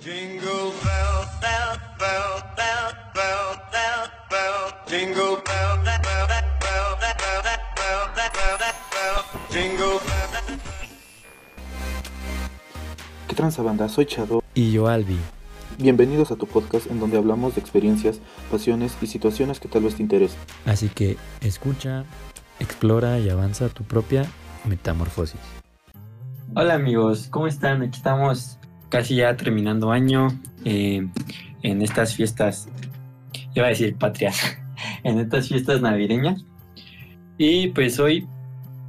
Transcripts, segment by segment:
Jingle bell, bell, bell, bell, bell, bell, bell. Jingle bell, bell, bell, bell, bell, bell, bell, bell. Jingle ¿Qué transa banda? Soy Chado. Y yo Albi. Bienvenidos a tu podcast en donde hablamos de experiencias, pasiones y situaciones que tal vez te interesen. Así que escucha, explora y avanza tu propia metamorfosis. Hola amigos, ¿cómo están? Aquí estamos casi ya terminando año eh, en estas fiestas, iba a decir patrias, en estas fiestas navideñas. Y pues hoy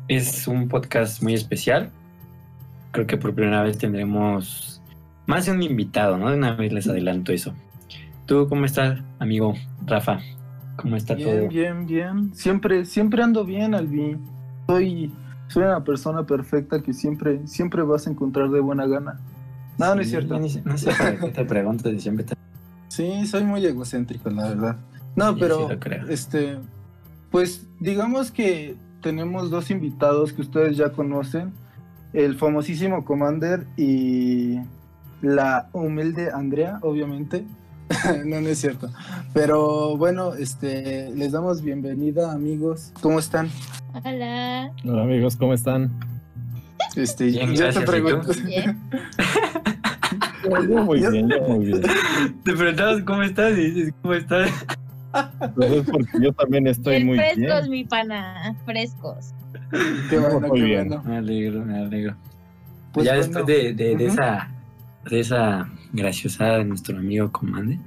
es un podcast muy especial. Creo que por primera vez tendremos más de un invitado, ¿no? De una vez les adelanto eso. ¿Tú cómo estás, amigo Rafa? ¿Cómo está Bien, todo? bien, bien. Siempre, siempre ando bien, Albi. Soy, soy una persona perfecta que siempre, siempre vas a encontrar de buena gana. No, no es cierto. No, sé- no sé para qué te pregunto si siempre te... Sí, soy muy egocéntrico, la verdad. No, Sí, pero, sí lo creo. este, pues, digamos que tenemos dos invitados que ustedes ya conocen, el famosísimo Commander y la humilde Andrea, obviamente. no, no es cierto. Pero bueno, este, les damos bienvenida, amigos. ¿Cómo están? Hola. Hola amigos, ¿cómo están? Este, Bien, yo gracias, te ¿y tú? pregunto. Yo muy bien, yo muy bien. Te preguntamos cómo estás y dices cómo estás. Pues es porque yo también estoy Bien muy frescos, bien. mi pana. Frescos. Qué bueno, Muy qué bien. bueno. Me alegro, me alegro. Pues ya bueno, después de, de, esa de esa graciosada de nuestro amigo Comande.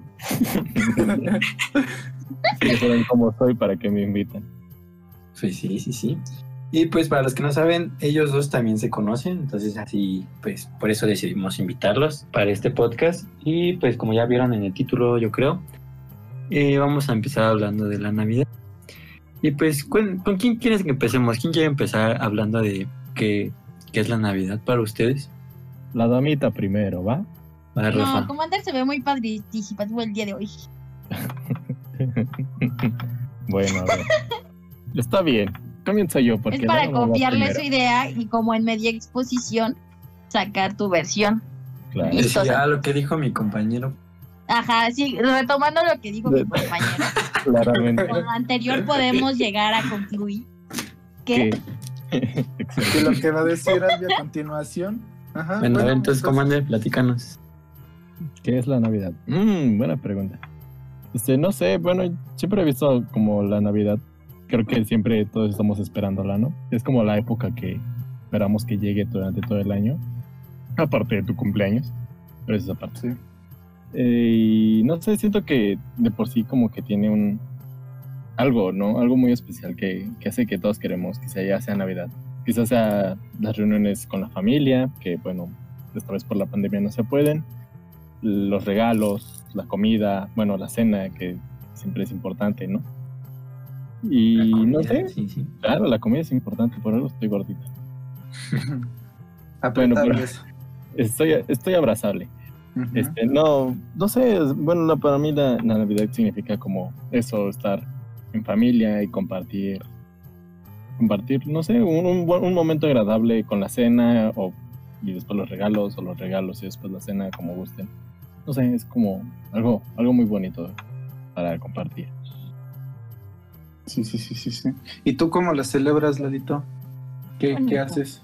Que saben cómo soy para que me inviten. Pues sí, sí, sí. Y pues para los que no saben, ellos dos también se conocen, entonces así, pues por eso decidimos invitarlos para este podcast. Y pues como ya vieron en el título, yo creo, eh, vamos a empezar hablando de la Navidad. Y pues, ¿con, con quién quieres que empecemos? ¿Quién quiere empezar hablando de qué, qué es la Navidad para ustedes? La damita primero, ¿va? Va, Rafa. No, Commander se ve muy participativo el día de hoy. bueno, a ver. Está bien. Comienzo yo porque es para copiarle su idea y como en media exposición sacar tu versión. Claro. Y- Sí, ah, lo que dijo mi compañero. Ajá, sí, retomando lo que dijo mi compañero. Claramente. Con lo anterior podemos llegar a concluir que que lo que va a decir a continuación. Ajá, Bueno, bueno, entonces, pues, Commander, platícanos. ¿Qué es la Navidad? Mm, buena pregunta. Este, no sé, bueno, siempre he visto como la Navidad. Creo que siempre todos estamos esperándola, ¿no? Es como la época que esperamos que llegue durante todo el año. Aparte de tu cumpleaños. Pero es esa parte. Sí. Eh, y no sé, siento que de por sí como que tiene un... Algo, ¿no? Algo muy especial que, que hace que todos queremos que sea, ya sea Navidad. Quizás sea las reuniones con la familia, que bueno, esta vez por la pandemia no se pueden los regalos, la comida, bueno, la cena, que siempre es importante, ¿no? Y comida, no sé, Sí, sí. claro, la comida es importante, por eso estoy gordita. apretar pero- eso. Estoy, estoy abrazable. Este, no, no sé, bueno, no, para mí la, la Navidad significa como eso, estar en familia y compartir, compartir, no sé, un, un, un momento agradable con la cena o y después los regalos o los regalos y después la cena como gusten. No sé, es como algo, algo muy bonito para compartir. Sí, sí, sí, sí, sí. ¿Y tú cómo la celebras, Lalito? ¿Qué. ¿qué haces?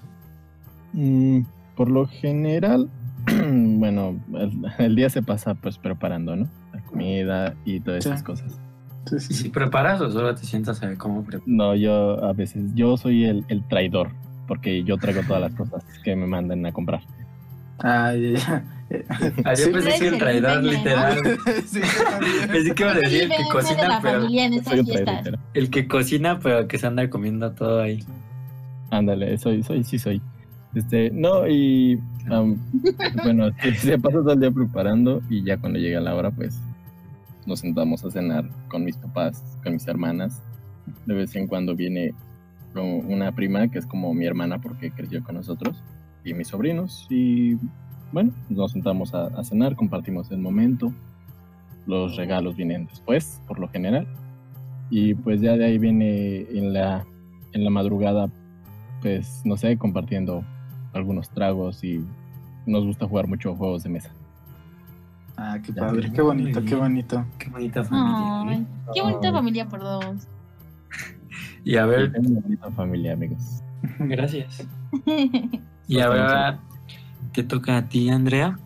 Mm, por lo general, bueno, el, el día se pasa pues preparando, ¿no? La comida y todas Sí. esas cosas. Sí, sí, ¿Y sí. si preparas o solo te sientas a ver cómo preparas? No, yo a veces, yo soy el, el traidor, porque yo traigo todas las cosas que me mandan a comprar. Ah, ya, ya. Ah, yo Sí. pensé que el traidor literal. Sí. Pensé que iba a decir el que cocina, pero. El que cocina, pero que se anda comiendo todo ahí. Ándale, soy, soy, sí soy. Este, no, y bueno, se pasa todo el día preparando y ya cuando llega la hora, pues nos sentamos a cenar con mis papás, con mis hermanas. De vez en cuando viene una prima que es como mi hermana porque creció con nosotros y mis sobrinos y bueno, nos sentamos a, a cenar, compartimos el momento. Los regalos vienen después, por lo general. Y pues ya de ahí viene en la, en la madrugada, pues no sé, compartiendo algunos tragos y nos gusta jugar mucho juegos de mesa. Ah, qué Ya, padre, qué bonito, qué bonito. Qué bonita familia. Ay, ¿eh? qué bonita Ay. familia por dos. Y a ver, una bonita familia, amigos. gracias. Y ahora te toca a ti, Andrea.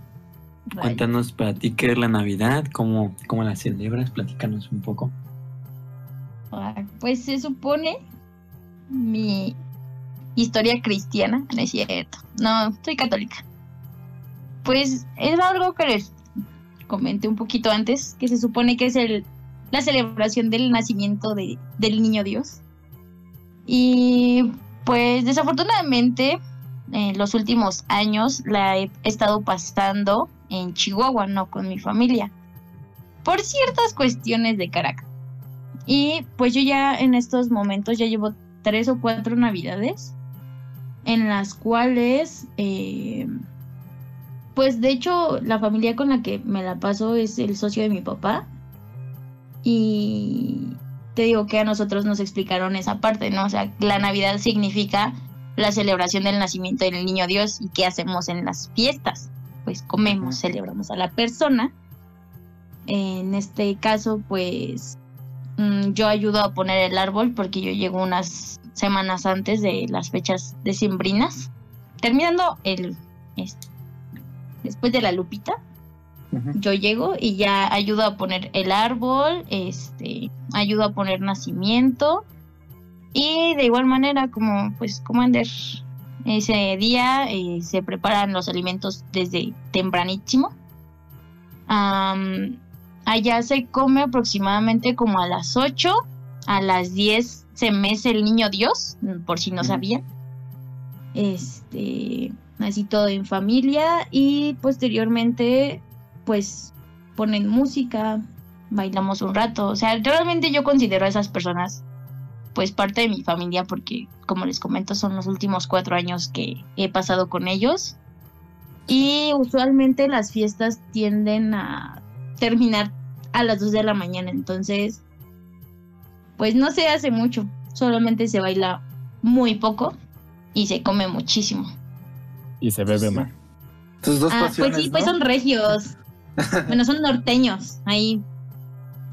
Cuéntanos para ti qué es la Navidad, cómo, cómo la celebras, platícanos un poco. Ah, Pues se supone mi historia cristiana, no es cierto, no, soy católica. Pues es algo que les comenté un poquito antes, que se supone que es el, la celebración del nacimiento de- del niño Dios. Y pues desafortunadamente en los últimos años la he estado pasando en Chihuahua, no con mi familia, por ciertas cuestiones de carácter. Y pues yo ya en estos momentos ya llevo tres o cuatro navidades en las cuales, eh, pues de hecho la familia con la que me la paso es el socio de mi papá. Y te digo que a nosotros nos explicaron esa parte, ¿no? O sea, la Navidad significa la celebración del nacimiento del niño Dios y qué hacemos en las fiestas. Pues comemos, celebramos a la persona. En este caso, pues mm, yo ayudo a poner el árbol porque yo llego unas semanas antes de las fechas decembrinas. Terminando el este, después de la lupita, yo llego y ya ayudo a poner el árbol, este, ayudo a poner nacimiento y de igual manera como pues Commander ese día eh, se preparan los alimentos desde tempranísimo. Am, allá se come aproximadamente como a las 8, a las 10 se mece el niño Dios, por si no sabían. Este, así todo en familia y posteriormente pues ponen música, bailamos un rato, o sea, realmente yo considero a esas personas pues parte de mi familia porque como les comento son los últimos cuatro años que he pasado con ellos y usualmente las fiestas tienden a terminar a las 2 de la mañana, entonces pues no se hace mucho, solamente se baila muy poco y se come muchísimo. Y se bebe más. Tus dos Ah, pasiones, pues sí, pues ¿no? son regios. bueno, son norteños. Ahí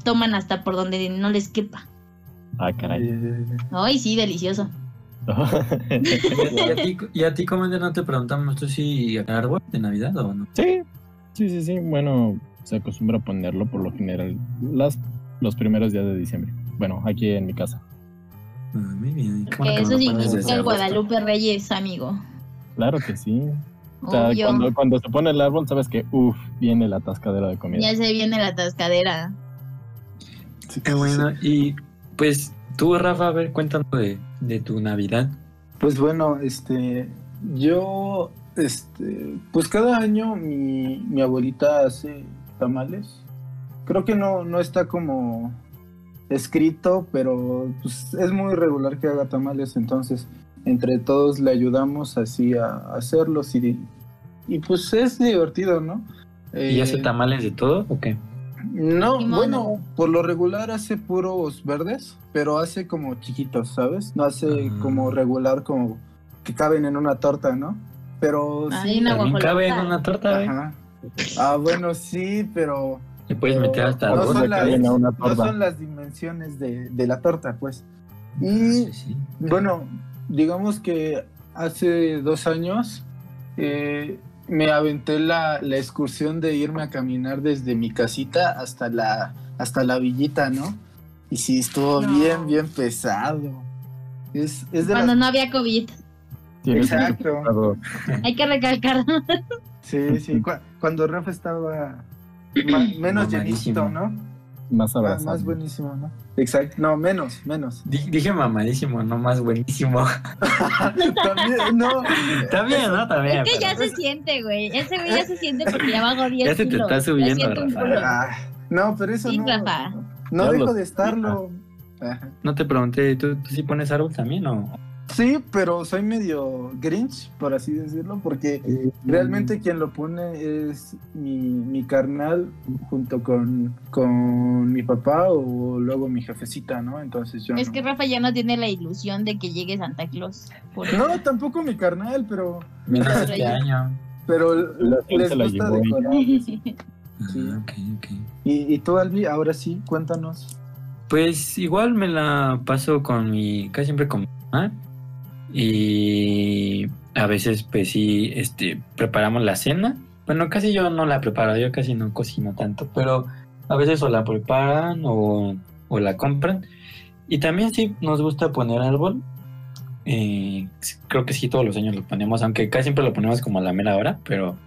toman hasta por donde no les quepa. Ah, caray. Ay, sí, delicioso. ¿Y a ti, y a ti Commander, no te preguntamos tú si árbol de Navidad o no? sí, sí, sí, sí. Bueno, se acostumbra a ponerlo por lo general las, los primeros días de diciembre. Bueno, aquí en mi casa. Ah, muy bien. Qué Que bueno que eso significa el. Guadalupe Reyes, amigo. Claro que sí. O sea, Obvio. cuando, cuando se pone el árbol, sabes que, uff, viene la atascadera de comida. Ya se viene la tascadera. sí, Qué bueno. Y pues tú, Rafa, a ver, cuéntanos de, de tu Navidad. Pues bueno, este, yo, este, pues cada año mi, mi abuelita hace tamales. Creo que no, no está como escrito, pero pues es muy regular que haga tamales, entonces entre todos le ayudamos así a, a hacerlos y, y pues es divertido, ¿no? ¿Y hace Eh, tamales de todo o qué? No, bueno, por lo regular hace puros verdes, pero hace como chiquitos, ¿sabes? No hace Ah. como regular, como que caben en una torta, ¿no? Pero Ay, sí. una También cabe en una torta, ¿eh? Ajá. Ah, bueno, sí, pero Le puedes pero meter hasta no son, las, no son las dimensiones de, de la torta, pues. Y Sí, sí. bueno, digamos que hace dos años eh, me aventé la, la excursión de irme a caminar desde mi casita hasta la, hasta la villita, ¿no? Y sí, estuvo No. bien, bien pesado. Es, es de Cuando las- no había COVID. Exacto. Hay que recalcar. Sí, sí, cu- cuando Rafa estaba menos Mamadísimo. llenito, ¿no? Más Más, abrazado. más buenísimo, ¿no? Exacto, no, menos, menos. Di- Dije mamadísimo, no más buenísimo. También, no. Bien, ¿no? Bien. Es que ya pero- se siente, güey. Ese güey ya se siente porque ya bajó 10 Ya se te está subiendo, Rafa. Ah, no, pero eso Sí, no. Rafa. No dejo de estarlo. Ajá. No te pregunté, ¿tú, tú sí pones árbol también o...? Sí, pero soy medio grinch, por así decirlo, porque realmente quien lo pone es mi, mi carnal junto con, con mi papá o luego mi jefecita, ¿no? Entonces yo Es no. que Rafa ya no tiene la ilusión de que llegue Santa Claus. Por- No, tampoco mi carnal, pero, Menos este año. pero La les se la gusta llevó y- decorar. Sí. Ah, ok, ok. ¿Y, y tú, Albi, ahora sí, cuéntanos. Pues igual me la paso con mi, casi siempre con mi mamá. Y a veces, pues sí, este, preparamos la cena. Bueno, casi yo no la preparo, yo casi no cocino tanto, pero a veces o la preparan o, o la compran. Y también sí nos gusta poner árbol. Eh, creo que sí, todos los años lo ponemos, aunque casi siempre lo ponemos como a la mera hora, pero,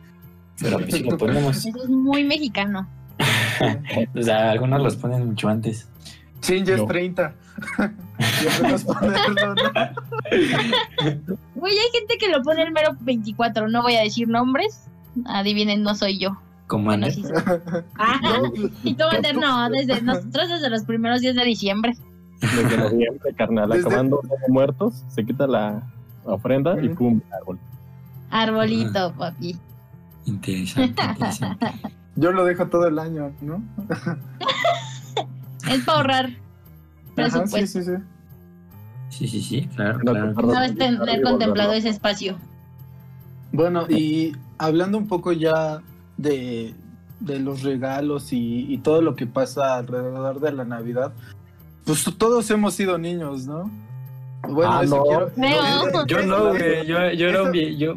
pero sí lo ponemos. Eso es muy mexicano. o sea, algunos los ponen mucho antes. Sí, ya No. es 30. Ya podemos ponerlo, ¿no? Güey, hay gente que lo pone el mero 24. No voy a decir nombres. Adivinen, no soy yo. Como Bueno, sí soy. Ajá. Y tú, Wander, no, desde nosotros desde los primeros días de diciembre. Desde noviembre, carnal, Desde- acabando de muertos, se quita la ofrenda y pum, árbol. Arbolito, papi. Interesante, interesante. Yo lo dejo todo el año, ¿no? Es para ahorrar Ajá, sí, presupuesto. sí, sí. Sí, sí, sí, claro, No, claro. perdón. No es tener contemplado ese espacio. Bueno, y hablando un poco ya de, de los regalos y, y todo lo que pasa alrededor de la Navidad, pues todos hemos sido niños, ¿no? Bueno, Ah, eso no. quiero. Pero- Yo no, güey. Yo, yo era un Eso- yo,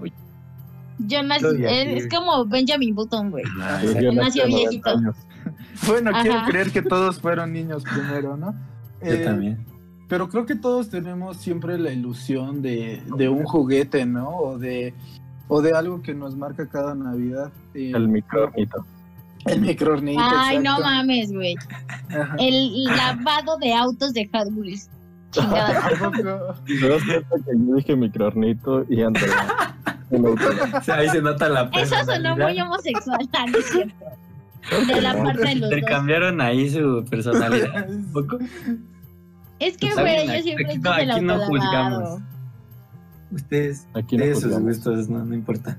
Yo nací, él es como Benjamin Button, güey. Ah, yo Nació nací a 90 viejito. años. Bueno, quiero creer que todos fueron niños primero, ¿no? Yo Eh, también. Pero creo que todos tenemos siempre la ilusión de, de un juguete, ¿no? O de, o de algo que nos marca cada Navidad. Eh, El microornito. El microornito. Ay, no mames, güey. El lavado de autos de Hot Wheels. Chingada. Tampoco- Pero es cierto que yo dije microornito y auto. O sea, ahí se nota la Eso sonó muy homosexual, no es cierto. De la parte de los dos. Intercambiaron ahí su personalidad. un poco. Es que, Está güey, yo aquí- siempre aquí no- el aquí no juzgamos. Ustedes, Aquí no sus juzgamos. gustos, no, no importa.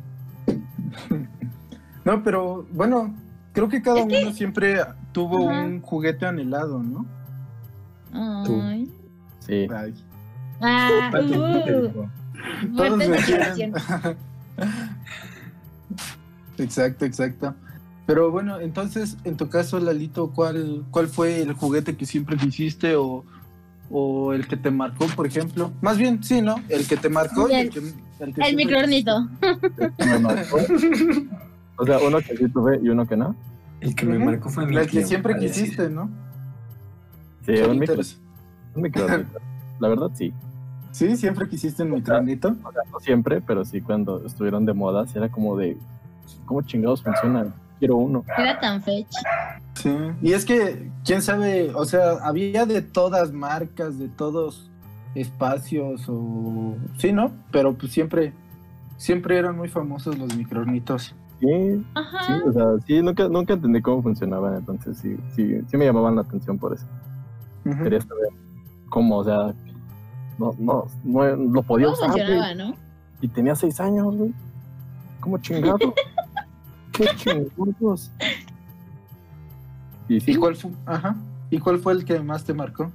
No, pero bueno, creo que cada Es que- uno siempre tuvo Ajá. un juguete anhelado, ¿no? Ay. Sí. Ay, Ah, uh, todos me exacto, exacto. Pero bueno, entonces, en tu caso, Lalito, ¿cuál, cuál fue el juguete que siempre quisiste o, o el que te marcó, por ejemplo? Más bien, sí, ¿no? El que te marcó y el, El- que, el que El microornito. Me marcó. O sea, uno que sí tuve y uno que no. El que me marcó fue mi. El que siempre decir. quisiste, ¿no? Sí, un, micro, un microornito. La verdad, sí. Sí, siempre quisiste un microornito. O sea, no siempre, pero sí cuando estuvieron de moda, sí era como de. ¿Cómo chingados funcionan? Quiero uno. Era tan fetch. Sí, y es que, quién sabe, o sea, había de todas marcas, de todos espacios, o sí, ¿no? Pero pues siempre, siempre eran muy famosos los microornitos. Sí, sí, Ajá. o sea, sí, nunca, nunca entendí cómo funcionaban, entonces sí, sí, sí me llamaban la atención por eso. Quería saber cómo, o sea, no, no, no lo podía ¿Cómo usar, funcionaba, no? y tenía seis años, güey. ¿Cómo chingado? Y sí, ¿Y cuál fue? Ajá. ¿Y cuál fue el que más te marcó?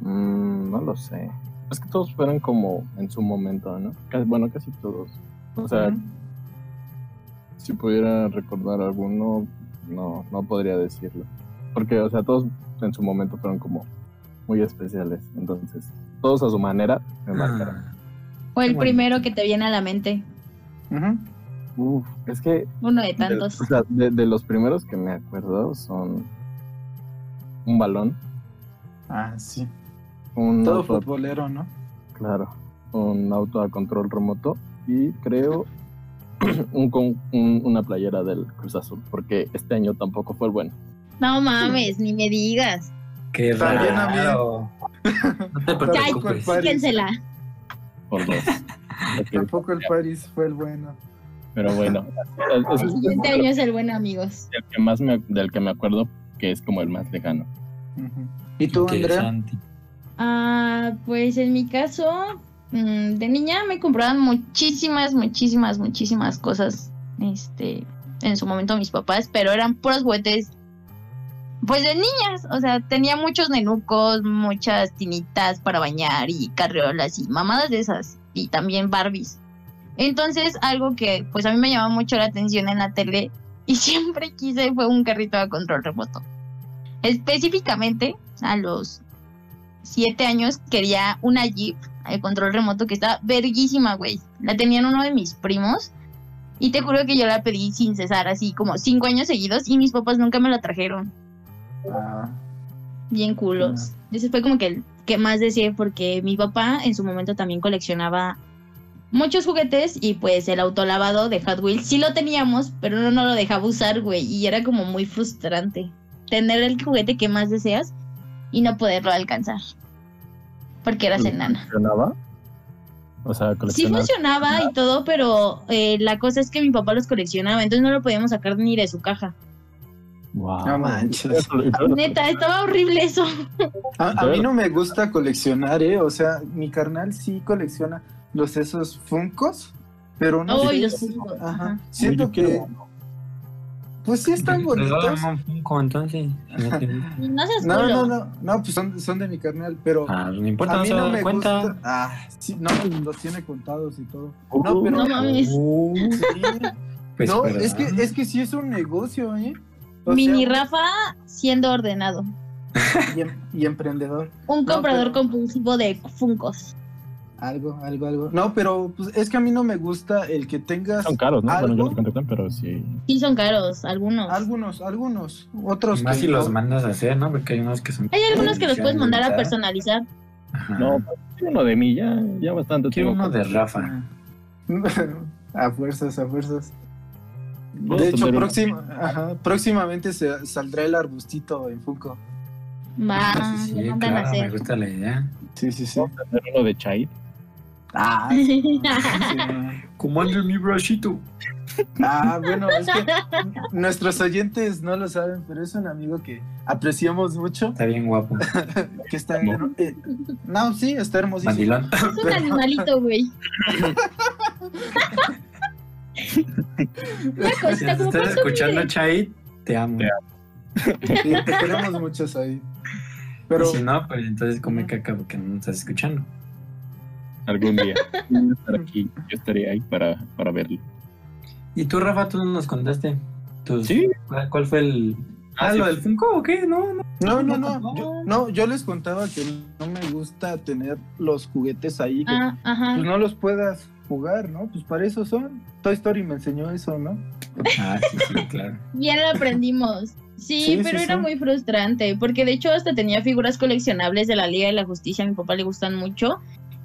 mm, no lo sé. Es que todos fueron como en su momento, ¿no? Bueno, casi todos. O sea, si pudiera recordar alguno, no, no podría decirlo. Porque, o sea, todos en su momento fueron como muy especiales. Entonces, todos a su manera me marcaron. O el primero que te viene a la mente. Ujú. Uf, es que Uno de de, tantos. o sea, de, de los primeros que me acuerdo son un balón, Ah, sí. un Todo auto, futbolero, ¿no? claro, un auto a control remoto y creo un, con- un- una playera del Cruz Azul, porque este año tampoco fue el bueno. No mames, ni me digas. Qué También a mí. raro. No te preocupes. Por dos. Tampoco el París fue el bueno. Pero bueno, es- es- El es siguiente año es el bueno, amigos. el que más me, del que me acuerdo que es como el más lejano. ¿Y tú, Andrea? Ah, pues en mi caso, mm, de niña me compraban muchísimas, muchísimas, muchísimas cosas. Este, en su momento mis papás, pero eran puros juguetes. Pues de niñas, o sea, tenía muchos nenucos, muchas tinitas para bañar y carriolas y mamadas de esas, y también Barbies. Entonces, algo que pues a mí me llamaba mucho la atención en la tele y siempre quise fue un carrito a control remoto. Específicamente, a los siete años quería una Jeep de control remoto que estaba verguísima, güey. La tenían uno de mis primos y te juro que yo la pedí sin cesar, así como cinco años seguidos y mis papás nunca me la trajeron. Ah, Bien culos. Ese fue como que el que más deseé porque mi papá en su momento también coleccionaba muchos juguetes y pues el autolavado de Hot Wheels sí lo teníamos, pero no, no lo dejaba usar, güey, y era como muy frustrante tener el juguete que más deseas y no poderlo alcanzar. Porque eras enana. ¿Funcionaba? O sea, Sí funcionaba y todo, pero eh, la cosa es que mi papá los coleccionaba, entonces no lo podíamos sacar ni de su caja. Wow. No manches. Neta, estaba horrible eso. A, a mí no me gusta coleccionar, ¿eh? O sea, mi carnal sí colecciona los esos funcos, pero no Ay, sé. los Ajá. Siento que, pues sí están bonitos. Un Funko, entonces. No seas No, no, no, no, pues son, son de mi carnal, pero Ah, no importa, a no mí se no me cuenta. gusta. Ah, sí, no, los tiene contados y todo. Uh, No, pero No mames. Uh, sí. pues, no, es que es que sí es un negocio, ¿eh? O Mini sea, Rafa siendo ordenado. y, em- y emprendedor. Un No, comprador pero- compulsivo de Funcos. Algo, algo, algo. No, pero pues es que a mí no me gusta el que tengas Son caros, ¿no? Bueno, yo los contratan, pero sí. Sí, son caros, algunos. algunos, algunos, otros Más que si los mandas a hacer, ¿no? Porque hay unos que son. Hay algunos que los puedes mandar a personalizar. Ajá. No, quiero uno de mí, ya, ya bastante. Quiero uno de Rafa. a fuerzas, a fuerzas. De hecho, próxima, ajá, próximamente se saldrá el arbustito en Funko. Va, Sí, le sí, a claro, me gusta la idea. Sí, sí, sí. Uno de Chai. Ah, sí, sí. Comando mi brachito. Ah, bueno, es que nuestros oyentes no lo saben, pero es un amigo que apreciamos mucho, Está bien guapo. que está eh, no, sí, está hermosísimo. Mandilón. Es un animalito, güey. Una Si cosita nos como estás escuchando. Chai, te amo. Te Sí, te queremos muchos ahí. Pero Y si no, pues entonces come caca porque no estás escuchando. Algún día. Voy a estar aquí, yo estaré ahí para, para verlo. ¿Y tú, Rafa, tú no nos contaste? tus- Sí. ¿Cuál, fue el. Ah, Ah, sí. lo del Funko o qué? No, no. no, no, no, yo, no, yo les contaba que no me gusta tener los juguetes ahí, que Ah, pues no los puedas jugar, ¿no? Pues para eso son. Toy Story me enseñó eso, ¿no? Ah, sí, sí, claro. Bien lo aprendimos. Sí, Sí, pero sí, era sí. muy frustrante, porque de hecho hasta tenía figuras coleccionables de la Liga de la Justicia, a mi papá le gustan mucho,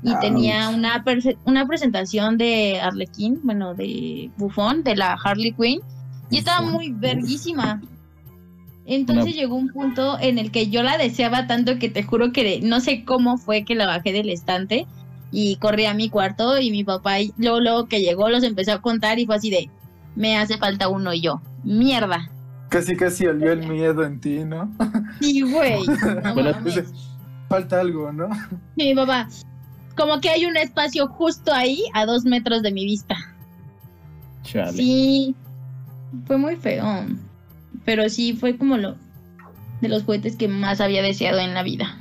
y Ouch. tenía una, una presentación de Arlequín, bueno, de Bufón, de la Harley Quinn, y estaba muy verguísima. Entonces Una- llegó un punto en el que yo la deseaba tanto que te juro que no sé cómo fue que la bajé del estante y corrí a mi cuarto y mi papá y luego, luego que llegó los empezó a contar y fue así de me hace falta uno y yo. Mierda. Casi, casi olió el miedo en ti, ¿no? Sí, güey. No Bueno, mames. Dice, falta algo, ¿no? Mi papá. Como que hay un espacio justo ahí a dos metros de mi vista. Chale. Sí. Fue muy feo. Pero sí fue como lo de los juguetes que más había deseado en la vida.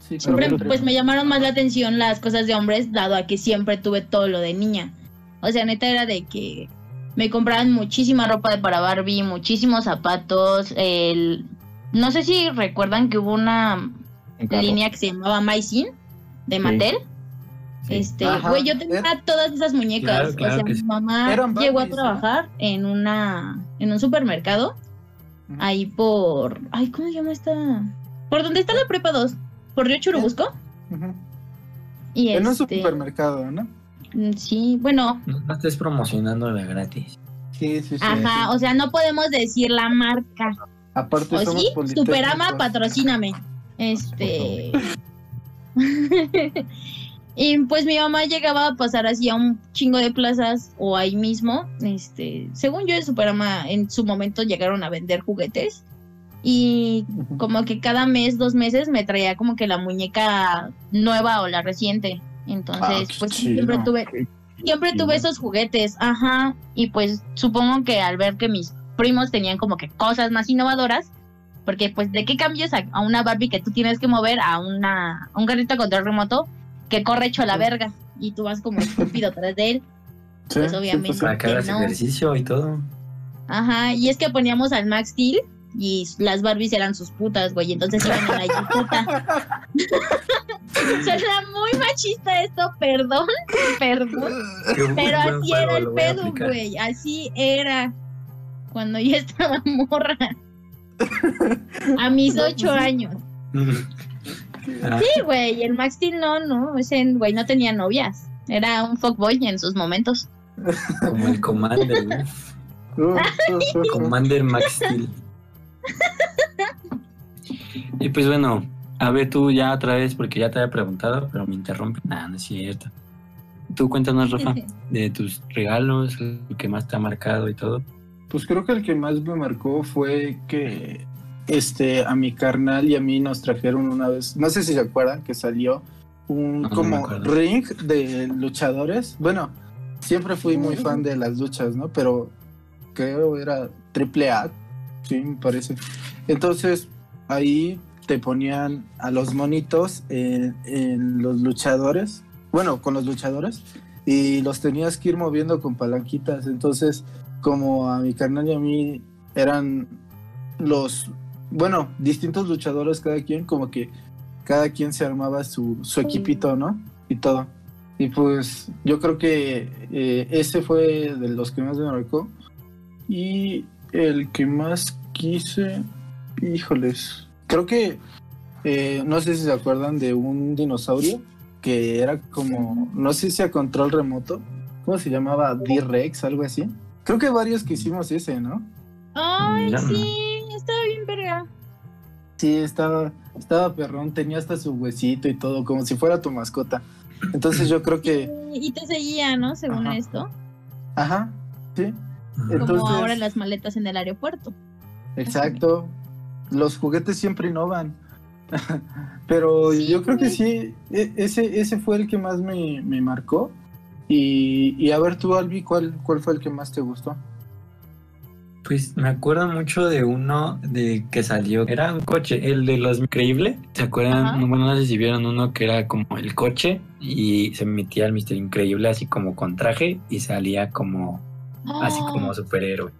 Sí, pero Siempre, pues me llamaron más la atención las cosas de hombres, dado a que siempre tuve todo lo de niña. O sea, neta era de que me compraban muchísima ropa de para Barbie, muchísimos zapatos. El... No sé si recuerdan que hubo una línea que se llamaba Maisin de Mattel. Sí. Este, Ajá, güey, yo tenía todas esas muñecas. Claro, claro o sea, mi sí. mamá llegó a trabajar en una en un supermercado ahí por ay, ¿cómo se llama esta? Por donde está la prepa 2, por Río Churubusco. Ujú. Y En un este, supermercado, ¿no? mm, sí, bueno, No, estés promocionando la gratis. Sí, sí, sí. ajá, o sea, no podemos decir la marca. Aparte ¿O somos sí? Superama, patrocíname. Este. y pues mi mamá llegaba a pasar así a un chingo de plazas o ahí mismo. Este, según yo en Superama en su momento llegaron a vender juguetes. Y como que cada mes, dos meses me traía como que la muñeca nueva o la reciente. Entonces, Ah, pues chido. siempre tuve, siempre tuve esos juguetes, ajá, y pues supongo que al ver que mis primos tenían como que cosas más innovadoras, porque pues de qué cambias a, a una Barbie que tú tienes que mover a una a un carrito a control remoto que corre hecho a la verga y tú vas como estúpido atrás de él, Sí, pues, obviamente. sí. Para que hagas no. ejercicio y todo. Ajá, y es que poníamos al Max Steel y las Barbies eran sus putas, güey, entonces iban en la jipeta. Suena muy machista esto, perdón, perdón. Qué Pero así juego, era el a pedo, güey. Así era. Cuando yo estaba morra. A mis ocho años. Sí, güey. El Max Steel no, no. Ese güey no tenía novias. Era un fuckboy en sus momentos. como el Commander, uh. Commander Max Steel. Y pues bueno, a ver tú ya otra vez, porque ya te había preguntado, pero me interrumpe. Nada, no es cierto. Tú cuéntanos, Rafa, de tus regalos, lo que más te ha marcado y todo. Pues creo que el que más me marcó fue que este a mi carnal y a mí nos trajeron una vez, no sé si se acuerdan que salió un No, como ring de luchadores. Bueno, siempre fui muy fan de las luchas, ¿no? Pero creo era triple A, sí, me parece. Entonces ahí te ponían a los monitos en, en los luchadores, bueno, con los luchadores, y los tenías que ir moviendo con palanquitas. Entonces, como a mi carnal y a mí eran los, bueno, distintos luchadores cada quien, como que cada quien se armaba su, su equipito, ¿no? Y todo. Y pues yo creo que eh, ese fue de los que más me marcó. Y el que más quise, híjoles, creo que, eh, no sé si se acuerdan de un dinosaurio que era como, no sé si a control remoto, ¿cómo se llamaba? D-Rex, algo así. Creo que varios que hicimos ese, ¿no? Ay, Ya no. sí. Estaba bien verga. Sí, estaba, estaba perrón, tenía hasta su huesito y todo, como si fuera tu mascota. Entonces yo creo que, Y te seguía, ¿no? Según Ajá. esto. ajá, sí, Como Entonces- ahora las maletas en el aeropuerto. exacto. Los juguetes siempre innovan. Pero Sí, yo creo que sí, e- ese, ese fue el que más me, me marcó. Y, y a ver tú, Albi, ¿cuál, ¿cuál fue el que más te gustó? Pues me acuerdo mucho de uno de que salió, era un coche, el de los increíble. ¿Se acuerdan? Ajá. No, bueno, no sé si vieron uno que era como el coche y se metía el Mister Increíble así como con traje y salía como así Ah, como superhéroe.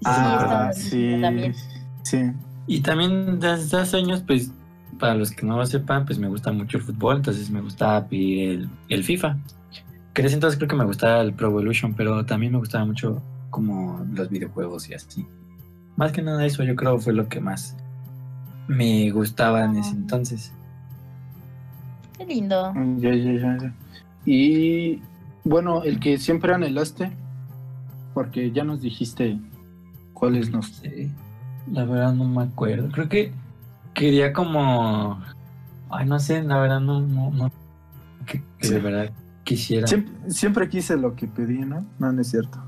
Sí, estaba sí, también. sí. Y también desde hace años, pues, para los que no lo sepan, pues me gusta mucho el fútbol, entonces me gustaba pedir el, el FIFA. Que en ese entonces creo que me gustaba el Pro Evolution, pero también me gustaba mucho como los videojuegos y así. Más que nada eso yo creo fue lo que más me gustaba en ese entonces. Qué lindo. Ya, ya, ya, ya. Y bueno, el que siempre anhelaste, porque ya nos dijiste cuáles nos... Sí, la verdad no me acuerdo. Creo que quería como... Ay, no sé, la verdad no... no, no que, que de verdad quisiera. Siempre, siempre quise lo que pedí, ¿no? No, no es cierto.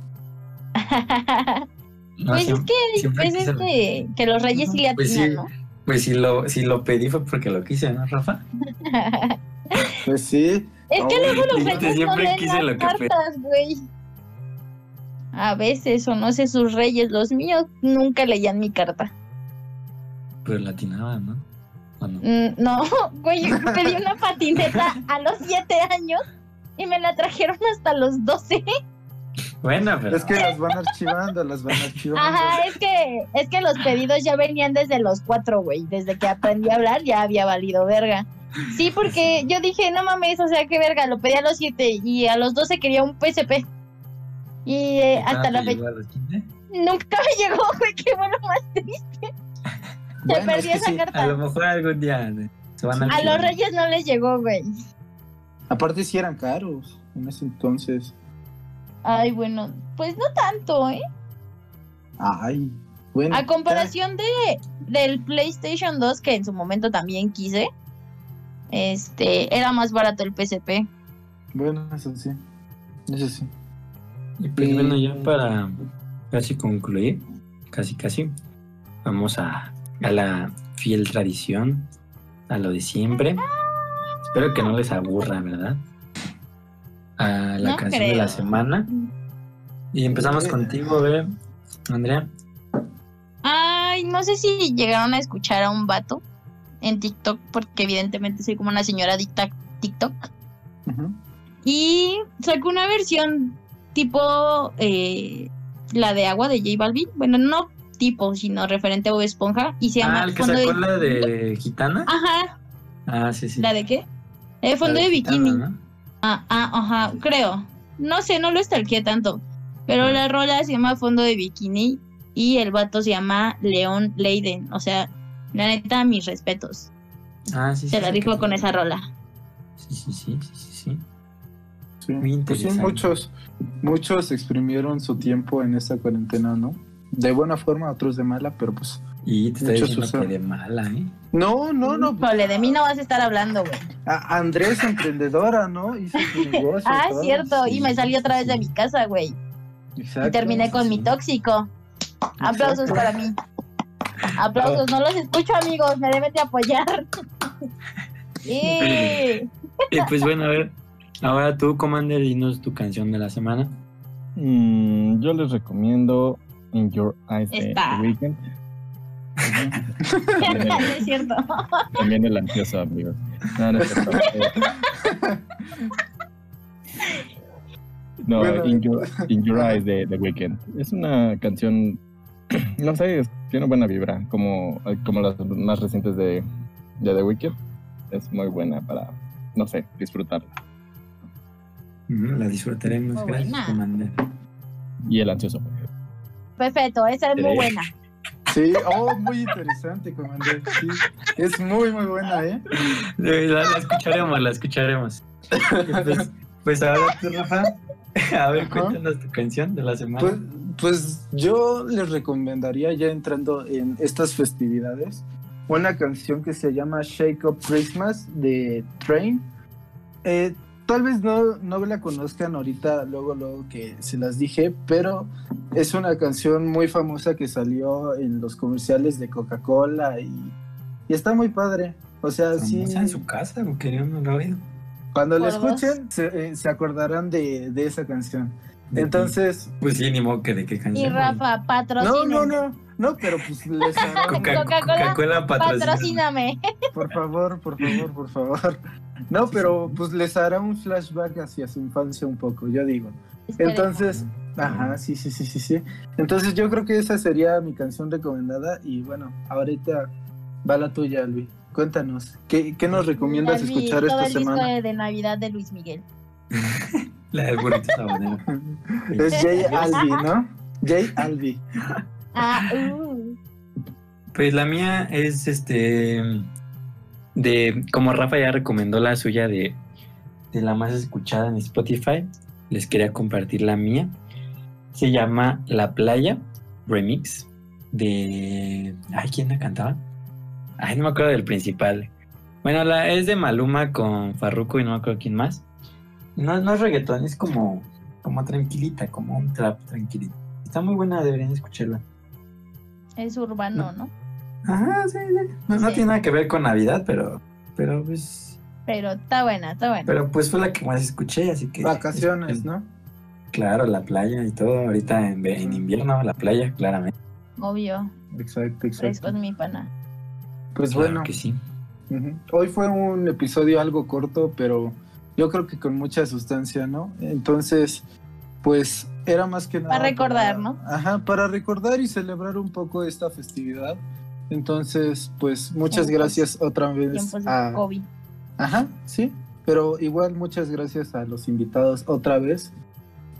No, pues es siempre- que es lo- este, que los reyes sí le Pues sí. ¿no? Pues si lo, si lo pedí fue porque lo quise, ¿no, Rafa? Pues sí. Es que luego los reyes no siempre leen quise las lo que pedí. cartas, güey. A veces, o no sé sus reyes, los míos nunca leían mi carta. Pero latinaba, ¿no? ¿O no? Mm, no, güey, pedí una patineta a los 7 años y me la trajeron hasta los 12. Bueno, pero... Es que las van archivando, las van archivando. Ajá, es que, es que los pedidos ya venían desde los 4, güey. Desde que aprendí a hablar ya había valido verga. Sí, porque yo dije, no mames, o sea, qué verga, lo pedí a los 7 y a los 12 quería un PSP. Y eh, ¿Cuándo hasta la fecha llegó a los 15? nunca me llegó, güey, qué bueno más triste. Bueno, Se perdió es que esa sí. carta. A lo mejor algún día eh, se van a... A los reyes no les llegó, güey. Aparte sí eran caros en ese entonces. Ay, bueno, pues no tanto, ¿eh? Ay, bueno. A comparación de del PlayStation 2, que en su momento también quise, este, era más barato el PSP. Bueno, eso sí. Eso sí. Y pues bueno, ya para casi concluir, casi casi, vamos a, a la fiel tradición, a lo de siempre. Espero que no les aburra, ¿verdad? A la No canción de la semana. Y empezamos Eh. contigo, ¿ve? Andrea. Ay, no sé si llegaron a escuchar a un vato en TikTok, porque evidentemente soy como una señora adicta a TikTok. Y sacó una versión tipo eh, la de agua de J Balvin. Bueno, no tipo, sino referente a Bob Esponja. Y se llama Ah, el que sacó de... la de Gitana. Ajá, Ah, sí, sí. ¿la de qué? Eh, fondo de, bikini. ¿no? Ah, ah, ajá, creo. No sé, no lo estalqué tanto. Pero la rola se llama Fondo de Bikini y el vato se llama León Leiden. O sea, la neta, mis respetos. Ah, sí, sí. Se la sí, que- con esa rola. Sí, sí, sí, sí, sí, sí. Muy Pues sí, interesante. muchos, muchos exprimieron su tiempo en esta cuarentena, ¿no? De buena forma, otros de mala, pero pues. Y te está diciendo que de mala, ¿eh? No, no, no. Híjole, de mí no vas a estar hablando, güey. A- Andrés, emprendedora, ¿no? Hizo su negocio. Ah, es cierto. Y me salí otra vez de mi casa, güey. Exacto. Y terminé con mi tóxico. Aplausos para mí. Aplausos, no los escucho, amigos. Me deben de apoyar. Y Y pues bueno, a ver. Ahora tú, Commander, dinos tu canción de la semana. Mm, yo les recomiendo In Your Eyes de Esta. The Weeknd. No es cierto. También el ansioso, amigos. No, no es cierto. Eh, No, Bueno. In, Your, In Your Eyes de The Weeknd. Es una canción, no sé, es- tiene buena vibra, como, como las más recientes de, de The Weeknd. Es muy buena para, no sé, disfrutarla. La disfrutaremos. Muy Gracias, buena. Y el ansioso. Perfecto, esa es muy buena. Sí, oh, muy interesante, comandante. Sí, es muy, muy buena, ¿eh? La, la escucharemos, la escucharemos. Pues, pues ahora tú, Rafa. A ver, Ajá. cuéntanos tu canción de la semana. Pues, pues yo les recomendaría, ya entrando en estas festividades, una canción que se llama Shake Up Christmas de Train. Eh, tal vez no, no la conozcan ahorita, luego, luego que se las dije, pero es una canción muy famosa que salió en los comerciales de Coca-Cola y, y está muy padre. O sea, sí. En su casa, o no lo he oído. Cuando la escuchen, se, eh, se acordarán de, de esa canción. Entonces. Pues sí, ni modo que de qué canción. Y Rafa, no, patrocina. no, no, no, pero pues les Coca- Coca-Cola. Patrocíname. por favor, por favor, por favor. No, pero pues les hará un flashback hacia su infancia un poco, yo digo. Entonces, ajá, sí, sí, sí, sí, sí. Entonces yo creo que esa sería mi canción recomendada y bueno, ahorita va la tuya, Albi. Cuéntanos, ¿qué, qué nos recomiendas Albi, escuchar todo esta el disco semana? de Navidad de Luis Miguel. La del burrito sabanero. Es Jay Albi, ¿no? Jay Albi. Ah, uh. Pues la mía es este de como Rafa ya recomendó la suya de, de la más escuchada en Spotify, les quería compartir la mía. Se llama La Playa Remix de ay quién la cantaba? Ay, no me acuerdo del principal. Bueno, la es de Maluma con Farruko y no me acuerdo quién más. No, no es reggaetón, es como como tranquilita, como un trap tranquilito. Está muy buena, deberían escucharla. Es urbano, ¿no? Ajá, sí, sí. No, no tiene nada que ver con Navidad, pero, pero pues, Pero está buena, está buena. pero pues fue la que más escuché, así que. Vacaciones, ¿no? Claro, la playa y todo. Ahorita en, en invierno, la playa, claramente. Obvio. Exacto, Fresco exacto. es mi pana. Pues Claro bueno, que sí. Hoy fue un episodio algo corto, pero yo creo que con mucha sustancia, ¿no? Entonces, pues era más que nada. Para recordar, ¿no? Ajá, para recordar y celebrar un poco esta festividad. Entonces, pues muchas gracias otra vez a. COVID. Ajá, sí, pero igual muchas gracias a los invitados otra vez.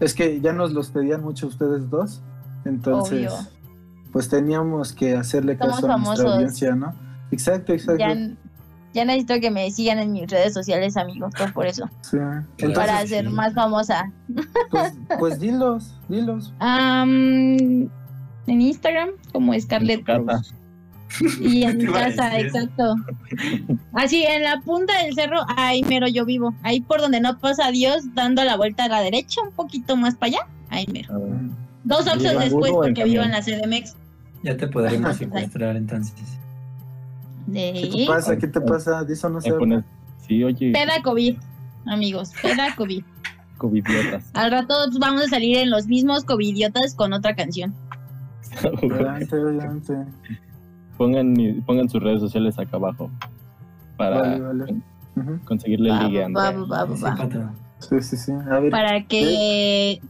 Es que ya nos los pedían mucho ustedes dos, entonces, Obvio. pues teníamos que hacerle Somos caso a nuestra famosos. audiencia, ¿no? Exacto, exacto. Ya, ya necesito que me sigan en mis redes sociales, amigos, pues por eso. Sí. Claro. Entonces, para sí. ser más famosa. pues, pues dilos, dilos. Am, en Instagram, como Scarlett. Cruz. Y en mi casa, exacto. Así, en la punta del cerro, ahí mero yo vivo. Ahí por donde no pasa Dios, dando la vuelta a la derecha, un poquito más para allá. Ahí mero. A ver. Dos ¿Y opciones en después, porque vivo en la CDMX. Ya te podremos secuestrar entonces. ¿Qué te pasa? ¿Qué te pasa? De eso no se habla. pones- Sí, oye, peda COVID, amigos, peda COVID. covidiotas. Al rato vamos a salir en los mismos covidiotas con otra canción. Adelante, adelante. pongan, pongan sus redes sociales acá abajo para Vale, conseguirle el ligue Sí. Sí, sí. A ver, Para que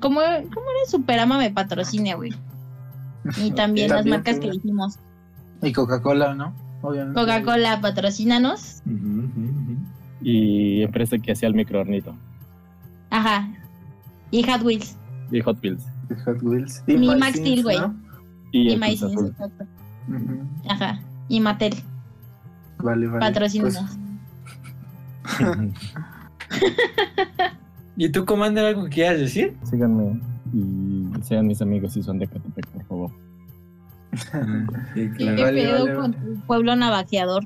como, como era Superama me patrocine, güey. Y también las También, marcas que dijimos. Y Coca-Cola, ¿no? Obviamente. Coca-Cola, patrocínanos. Ujú. Y empresa que hacía el microornito. Ajá. Y Hot Wheels. Y Hot Wheels. Y Hot Wheels. Mi My Max Steel, güey. ¿no? Y, Y el Maíz, Cruz Azul. exacto. Ujú. Ajá. Y Mattel. Vale, vale. Patrocínanos. ¿Y tú, Commander, algo que quieras decir? Síganme y sean mis amigos si son de Catepec, por favor. Sí, ¿Qué. Vale, pedo vale, con vale. tu pueblo navajeador?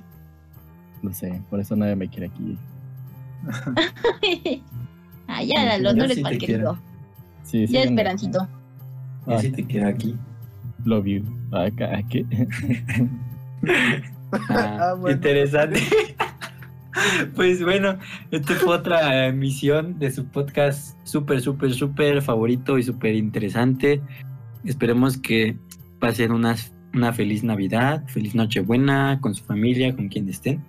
Lo sé, por eso nadie me quiere aquí. ah, ya, los no eres sí cualquier quiero. Sí, Ya. Esperancito. Yo sí te quedo aquí. Love you. Acá, ¿qué? Ah, Ah, bueno. Interesante. pues bueno, esta fue otra emisión de su podcast súper, súper, súper favorito y súper interesante. Esperemos que pasen unas, una feliz Navidad, feliz Nochebuena con su familia, con quien estén.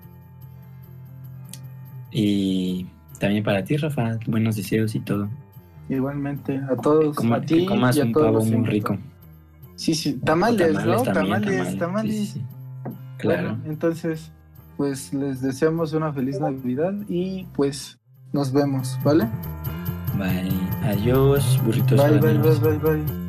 Y también para ti, Rafa, buenos deseos y todo. Igualmente, a todos, Coma- a ti que comas y a un todos pavo muy rico. Sí, sí, tamales, ¿no? también, Tamales, tamales. sí, sí, sí. Claro. Bueno, entonces, pues les deseamos una feliz Navidad y pues nos vemos, ¿vale? Bye. Adiós, burritos. Bye, bye, bye, bye, bye.